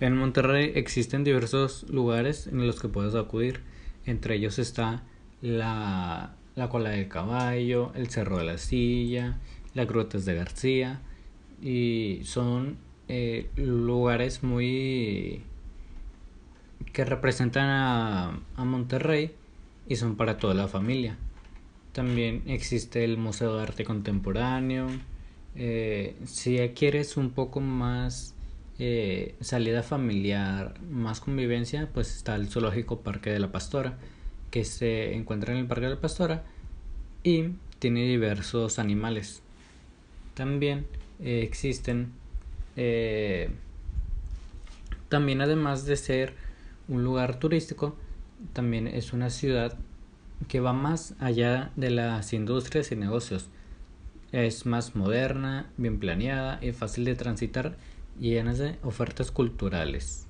En Monterrey existen diversos lugares en los que puedes acudir. Entre ellos está la, la cola del caballo, el cerro de la silla, las grutas de García. Y son eh, lugares muy que representan a, Monterrey y son para toda la familia. También existe el Museo de Arte Contemporáneo. Eh, si quieres un poco más eh, salida familiar, más convivencia, pues está el Zoológico Parque de la Pastora, que se encuentra en el Parque de la Pastora y tiene diversos animales. También eh, existen, también además de ser un lugar turístico, también es una ciudad que va más allá de las industrias y negocios. Es más moderna, bien planeada y fácil de transitar y llena de ofertas culturales.